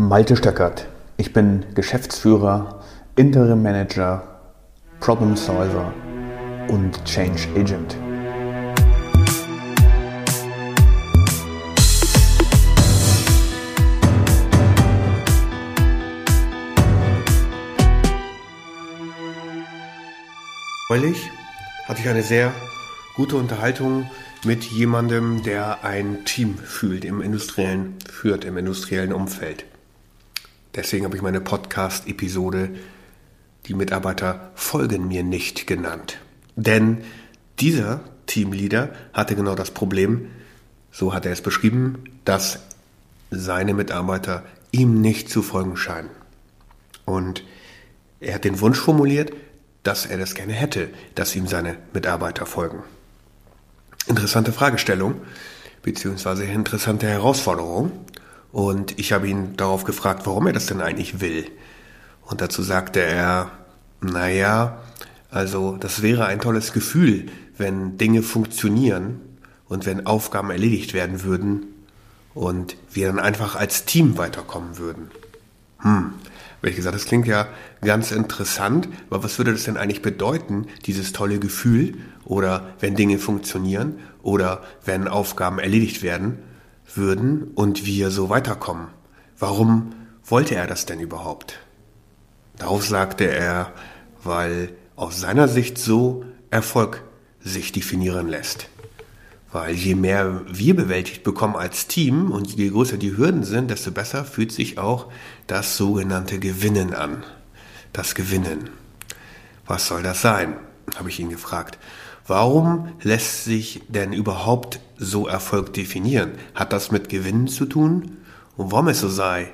Malte Stöckert. Ich bin Geschäftsführer, Interim Manager, Problem Solver und Change Agent. Neulich hatte ich eine sehr gute Unterhaltung mit jemandem, der ein Team fühlt im industriellen, führt im industriellen Umfeld. Deswegen habe ich meine Podcast-Episode Die Mitarbeiter folgen mir nicht genannt. Denn dieser Teamleader hatte genau das Problem, so hat er es beschrieben, dass seine Mitarbeiter ihm nicht zu folgen scheinen. Und er hat den Wunsch formuliert, dass er das gerne hätte, dass ihm seine Mitarbeiter folgen. Interessante Fragestellung, beziehungsweise interessante Herausforderung. Und ich habe ihn darauf gefragt, warum er das denn eigentlich will. Und dazu sagte er, naja, also das wäre ein tolles Gefühl, wenn Dinge funktionieren und wenn Aufgaben erledigt werden würden und wir dann einfach als Team weiterkommen würden. Hm, habe ich gesagt, das klingt ja ganz interessant, aber was würde das denn eigentlich bedeuten, dieses tolle Gefühl oder wenn Dinge funktionieren oder wenn Aufgaben erledigt werden würden und wir so weiterkommen? Warum wollte er das denn überhaupt? Darauf sagte er, weil aus seiner Sicht so Erfolg sich definieren lässt. Weil je mehr wir bewältigt bekommen als Team und je größer die Hürden sind, desto besser fühlt sich auch das sogenannte Gewinnen an. Das Gewinnen. Was soll das sein? habe ich ihn gefragt. Warum lässt sich denn überhaupt so Erfolg definieren? Hat das mit Gewinnen zu tun? Und warum es so sei,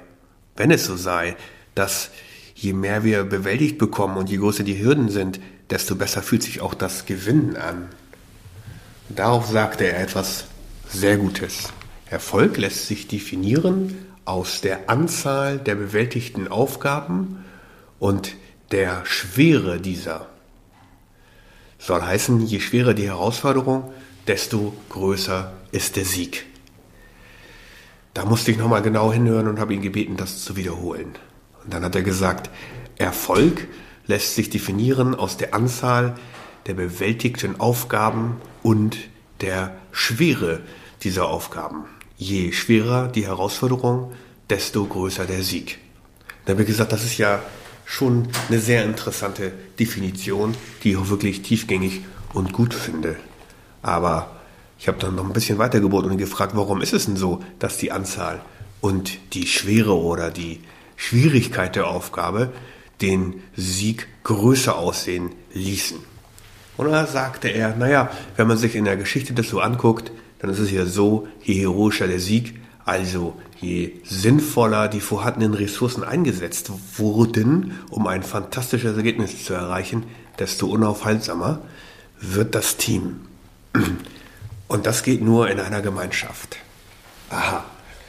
wenn es so sei, dass je mehr wir bewältigt bekommen und je größer die Hürden sind, desto besser fühlt sich auch das Gewinnen an. Darauf sagte er etwas sehr Gutes. Erfolg lässt sich definieren aus der Anzahl der bewältigten Aufgaben und der Schwere dieser. Soll heißen, je schwerer die Herausforderung, desto größer ist der Sieg. Da musste ich nochmal genau hinhören und habe ihn gebeten, das zu wiederholen. Und dann hat er gesagt, Erfolg lässt sich definieren aus der Anzahl der bewältigten Aufgaben und der Schwere dieser Aufgaben. Je schwerer die Herausforderung, desto größer der Sieg. Da habe ich gesagt, das ist ja schon eine sehr interessante Definition, die ich auch wirklich tiefgängig und gut finde. Aber ich habe dann noch ein bisschen weitergebohrt und gefragt, warum ist es denn so, dass die Anzahl und die Schwere oder die Schwierigkeit der Aufgabe den Sieg größer aussehen ließen. Und da sagte er, naja, wenn man sich in der Geschichte das so anguckt, dann ist es ja so, je heroischer der Sieg, also je sinnvoller die vorhandenen Ressourcen eingesetzt wurden, um ein fantastisches Ergebnis zu erreichen, desto unaufhaltsamer wird das Team. Und das geht nur in einer Gemeinschaft. Aha,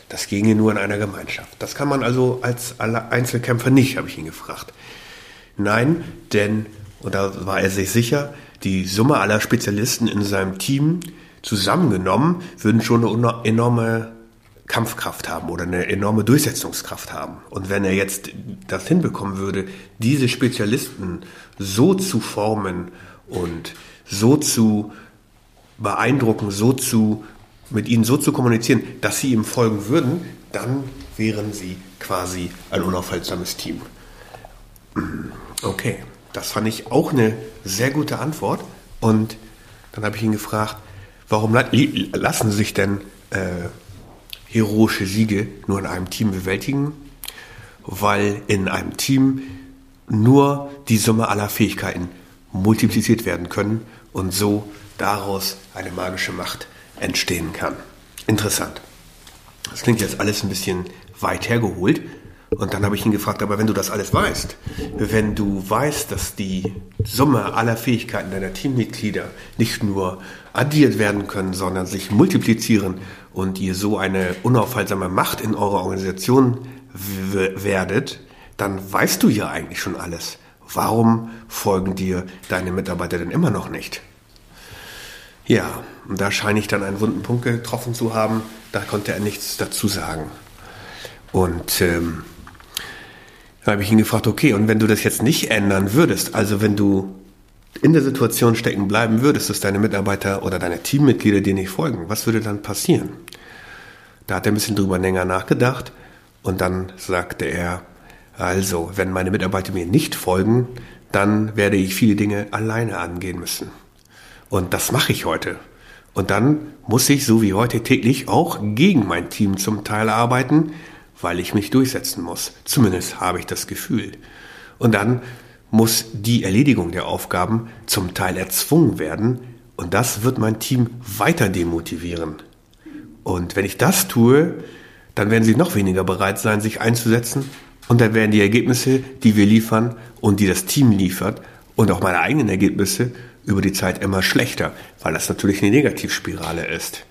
das ginge nur in einer Gemeinschaft. Das kann man also als Einzelkämpfer nicht, habe ich ihn gefragt. Nein, denn, und da war er sich sicher, die Summe aller Spezialisten in seinem Team zusammengenommen würden schon eine enorme Kampfkraft haben oder eine enorme Durchsetzungskraft haben. Und wenn er jetzt das hinbekommen würde, diese Spezialisten so zu formen und so zu beeindrucken, so zu, mit ihnen so zu kommunizieren, dass sie ihm folgen würden, dann wären sie quasi ein unaufhaltsames Team. Okay. Das fand ich auch eine sehr gute Antwort. Und dann habe ich ihn gefragt, warum lassen sich denn äh, heroische Siege nur in einem Team bewältigen? Weil in einem Team nur die Summe aller Fähigkeiten multipliziert werden können und so daraus eine magische Macht entstehen kann. Interessant. Das klingt jetzt alles ein bisschen weit hergeholt, und dann habe ich ihn gefragt, aber wenn du das alles weißt, wenn du weißt, dass die Summe aller Fähigkeiten deiner Teammitglieder nicht nur addiert werden können, sondern sich multiplizieren und ihr so eine unaufhaltsame Macht in eurer Organisation werdet, dann weißt du ja eigentlich schon alles. Warum folgen dir deine Mitarbeiter denn immer noch nicht? Ja, und da scheine ich dann einen wunden Punkt getroffen zu haben, da konnte er nichts dazu sagen. Und ähm, da habe ich ihn gefragt, okay, und wenn du das jetzt nicht ändern würdest, also wenn du in der Situation stecken bleiben würdest, dass deine Mitarbeiter oder deine Teammitglieder dir nicht folgen, was würde dann passieren? Da hat er ein bisschen drüber länger nachgedacht und dann sagte er, also, wenn meine Mitarbeiter mir nicht folgen, dann werde ich viele Dinge alleine angehen müssen. Und das mache ich heute. Und dann muss ich, so wie heute täglich, auch gegen mein Team zum Teil arbeiten, weil ich mich durchsetzen muss. Zumindest habe ich das Gefühl. Und dann muss die Erledigung der Aufgaben zum Teil erzwungen werden und das wird mein Team weiter demotivieren. Und wenn ich das tue, dann werden sie noch weniger bereit sein, sich einzusetzen und dann werden die Ergebnisse, die wir liefern und die das Team liefert und auch meine eigenen Ergebnisse über die Zeit immer schlechter, weil das natürlich eine Negativspirale ist.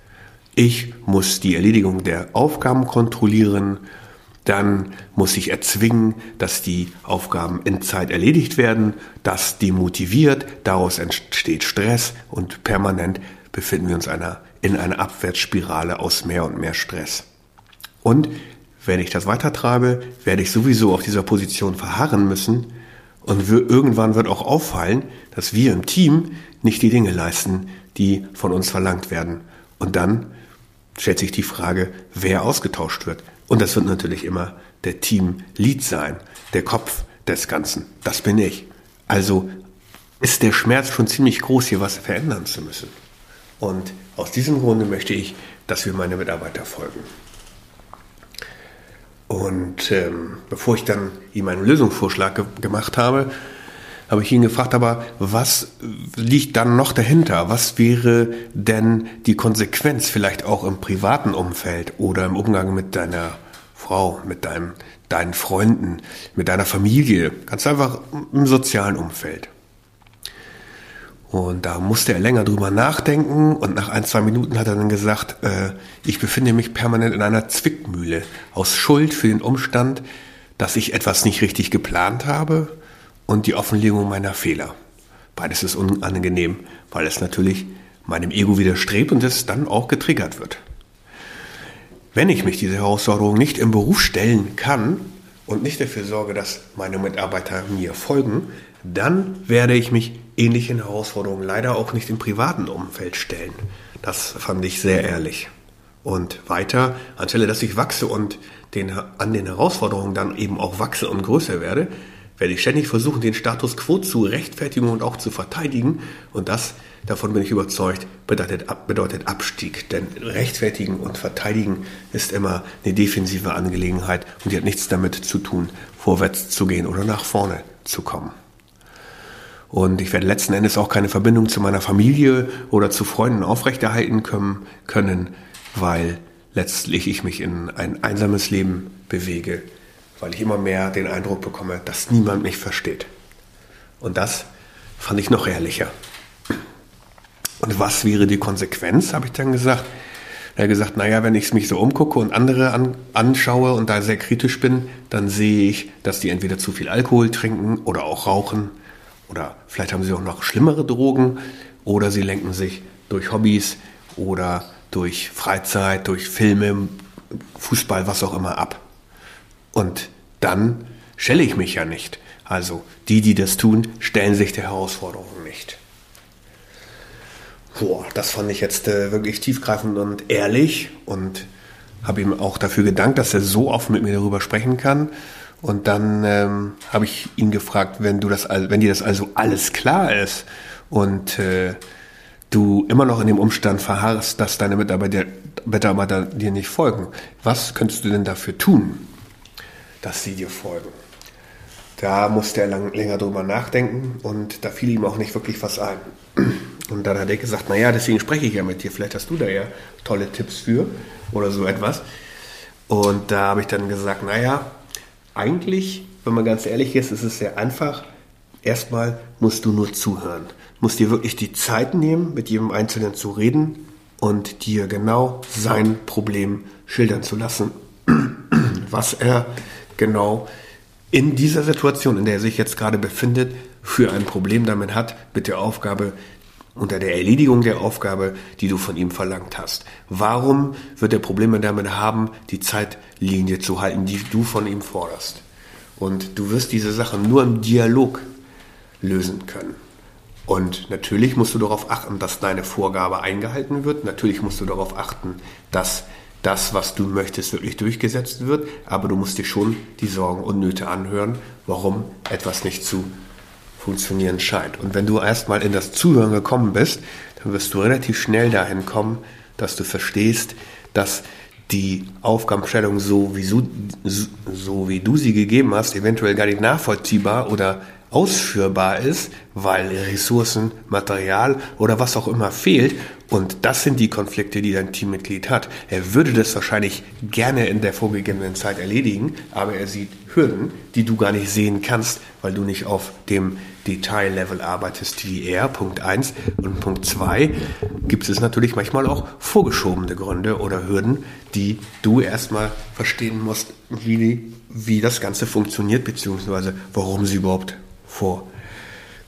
Ich muss die Erledigung der Aufgaben kontrollieren, dann muss ich erzwingen, dass die Aufgaben in Zeit erledigt werden. Das demotiviert, daraus entsteht Stress und permanent befinden wir uns einer, in einer Abwärtsspirale aus mehr und mehr Stress. Und wenn ich das weitertreibe, werde ich sowieso auf dieser Position verharren müssen und irgendwann wird auch auffallen, dass wir im Team nicht die Dinge leisten, die von uns verlangt werden. Und dann stellt sich die Frage, wer ausgetauscht wird. Und das wird natürlich immer der Team-Lead sein, der Kopf des Ganzen. Das bin ich. Also ist der Schmerz schon ziemlich groß, hier was verändern zu müssen. Und aus diesem Grunde möchte ich, dass wir meine Mitarbeiter folgen. Und ähm, bevor ich dann ihm einen Lösungsvorschlag ge gemacht habe, habe ich ihn gefragt, aber was liegt dann noch dahinter? Was wäre denn die Konsequenz vielleicht auch im privaten Umfeld oder im Umgang mit deiner Frau, mit deinem, deinen Freunden, mit deiner Familie, ganz einfach im sozialen Umfeld? Und da musste er länger drüber nachdenken und nach ein, zwei Minuten hat er dann gesagt, äh, ich befinde mich permanent in einer Zwickmühle aus Schuld für den Umstand, dass ich etwas nicht richtig geplant habe und die Offenlegung meiner Fehler. Beides ist unangenehm, weil es natürlich meinem Ego widerstrebt und es dann auch getriggert wird. Wenn ich mich dieser Herausforderung nicht im Beruf stellen kann und nicht dafür sorge, dass meine Mitarbeiter mir folgen, dann werde ich mich ähnlichen Herausforderungen leider auch nicht im privaten Umfeld stellen. Das fand ich sehr ehrlich. Und weiter, anstelle dass ich wachse und den, an den Herausforderungen dann eben auch wachse und größer werde, werde ich ständig versuchen, den Status quo zu rechtfertigen und auch zu verteidigen. Und das, davon bin ich überzeugt, bedeutet, bedeutet Abstieg. Denn rechtfertigen und verteidigen ist immer eine defensive Angelegenheit und die hat nichts damit zu tun, vorwärts zu gehen oder nach vorne zu kommen. Und ich werde letzten Endes auch keine Verbindung zu meiner Familie oder zu Freunden aufrechterhalten können, weil letztlich ich mich in ein einsames Leben bewege weil ich immer mehr den Eindruck bekomme, dass niemand mich versteht. Und das fand ich noch ehrlicher. Und was wäre die Konsequenz, habe ich dann gesagt. Er hat gesagt, naja, wenn ich mich so umgucke und andere an, anschaue und da sehr kritisch bin, dann sehe ich, dass die entweder zu viel Alkohol trinken oder auch rauchen oder vielleicht haben sie auch noch schlimmere Drogen oder sie lenken sich durch Hobbys oder durch Freizeit, durch Filme, Fußball, was auch immer ab. Und dann stelle ich mich ja nicht. Also die, die das tun, stellen sich der Herausforderung nicht. Boah, das fand ich jetzt äh, wirklich tiefgreifend und ehrlich und habe ihm auch dafür gedankt, dass er so offen mit mir darüber sprechen kann. Und dann ähm, habe ich ihn gefragt, wenn du das, wenn dir das also alles klar ist und äh, du immer noch in dem Umstand verharrst, dass deine Mitarbeiter, Mitarbeiter dir nicht folgen, was könntest du denn dafür tun? Dass sie dir folgen. Da musste er lang, länger drüber nachdenken und da fiel ihm auch nicht wirklich was ein. Und dann hat er gesagt, naja, deswegen spreche ich ja mit dir, vielleicht hast du da ja tolle Tipps für oder so etwas. Und da habe ich dann gesagt, naja, eigentlich, wenn man ganz ehrlich ist, ist es sehr einfach. Erstmal musst du nur zuhören. Musst dir wirklich die Zeit nehmen, mit jedem Einzelnen zu reden und dir genau sein Problem schildern zu lassen, was er genau in dieser Situation, in der er sich jetzt gerade befindet, für ein Problem damit hat, mit der Aufgabe unter der Erledigung der Aufgabe, die du von ihm verlangt hast. Warum wird er Probleme damit haben, die Zeitlinie zu halten, die du von ihm forderst? Und du wirst diese Sachen nur im Dialog lösen können. Und natürlich musst du darauf achten, dass deine Vorgabe eingehalten wird. Natürlich musst du darauf achten, dass das, was du möchtest, wirklich durchgesetzt wird. Aber du musst dir schon die Sorgen und Nöte anhören, warum etwas nicht zu funktionieren scheint. Und wenn du erstmal in das Zuhören gekommen bist, dann wirst du relativ schnell dahin kommen, dass du verstehst, dass die Aufgabenstellung so wie, so, so wie du sie gegeben hast, eventuell gar nicht nachvollziehbar oder ausführbar ist, weil Ressourcen, Material oder was auch immer fehlt. Und das sind die Konflikte, die dein Teammitglied hat. Er würde das wahrscheinlich gerne in der vorgegebenen Zeit erledigen, aber er sieht Hürden, die du gar nicht sehen kannst, weil du nicht auf dem Detaillevel arbeitest wie er. Punkt 1. Und Punkt 2 gibt es natürlich manchmal auch vorgeschobene Gründe oder Hürden, die du erstmal verstehen musst, wie, wie das Ganze funktioniert, beziehungsweise warum sie überhaupt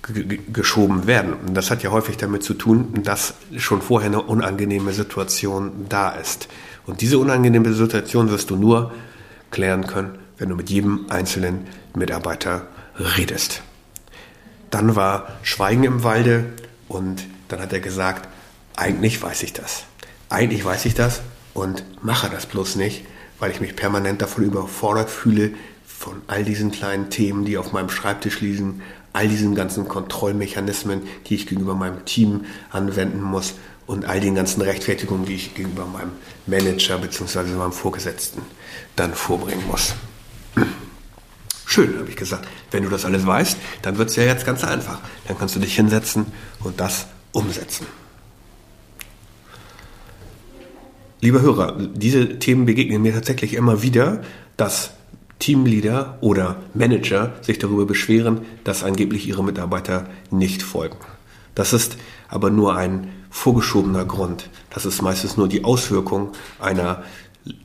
vorgeschoben werden. Und das hat ja häufig damit zu tun, dass schon vorher eine unangenehme Situation da ist. Und diese unangenehme Situation wirst du nur klären können, wenn du mit jedem einzelnen Mitarbeiter redest. Dann war Schweigen im Walde und dann hat er gesagt, eigentlich weiß ich das. Eigentlich weiß ich das und mache das bloß nicht, weil ich mich permanent davon überfordert fühle, von all diesen kleinen Themen, die auf meinem Schreibtisch liegen, all diesen ganzen Kontrollmechanismen, die ich gegenüber meinem Team anwenden muss und all den ganzen Rechtfertigungen, die ich gegenüber meinem Manager bzw. meinem Vorgesetzten dann vorbringen muss. Schön, habe ich gesagt. Wenn du das alles weißt, dann wird es ja jetzt ganz einfach. Dann kannst du dich hinsetzen und das umsetzen. Lieber Hörer, diese Themen begegnen mir tatsächlich immer wieder, dass Teamleader oder Manager sich darüber beschweren, dass angeblich ihre Mitarbeiter nicht folgen. Das ist aber nur ein vorgeschobener Grund. Das ist meistens nur die Auswirkung einer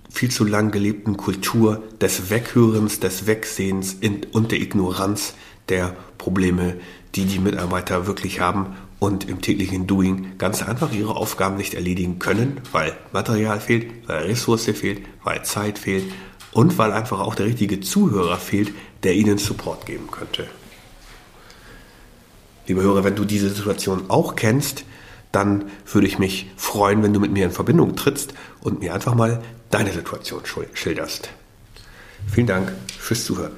viel zu lang gelebten Kultur des Weghörens, des Wegsehens und der Ignoranz der Probleme, die die Mitarbeiter wirklich haben und im täglichen Doing ganz einfach ihre Aufgaben nicht erledigen können, weil Material fehlt, weil Ressource fehlt, weil Zeit fehlt und weil einfach auch der richtige Zuhörer fehlt, der ihnen Support geben könnte. Liebe Hörer, wenn du diese Situation auch kennst, dann würde ich mich freuen, wenn du mit mir in Verbindung trittst und mir einfach mal deine Situation schilderst. Vielen Dank fürs Zuhören.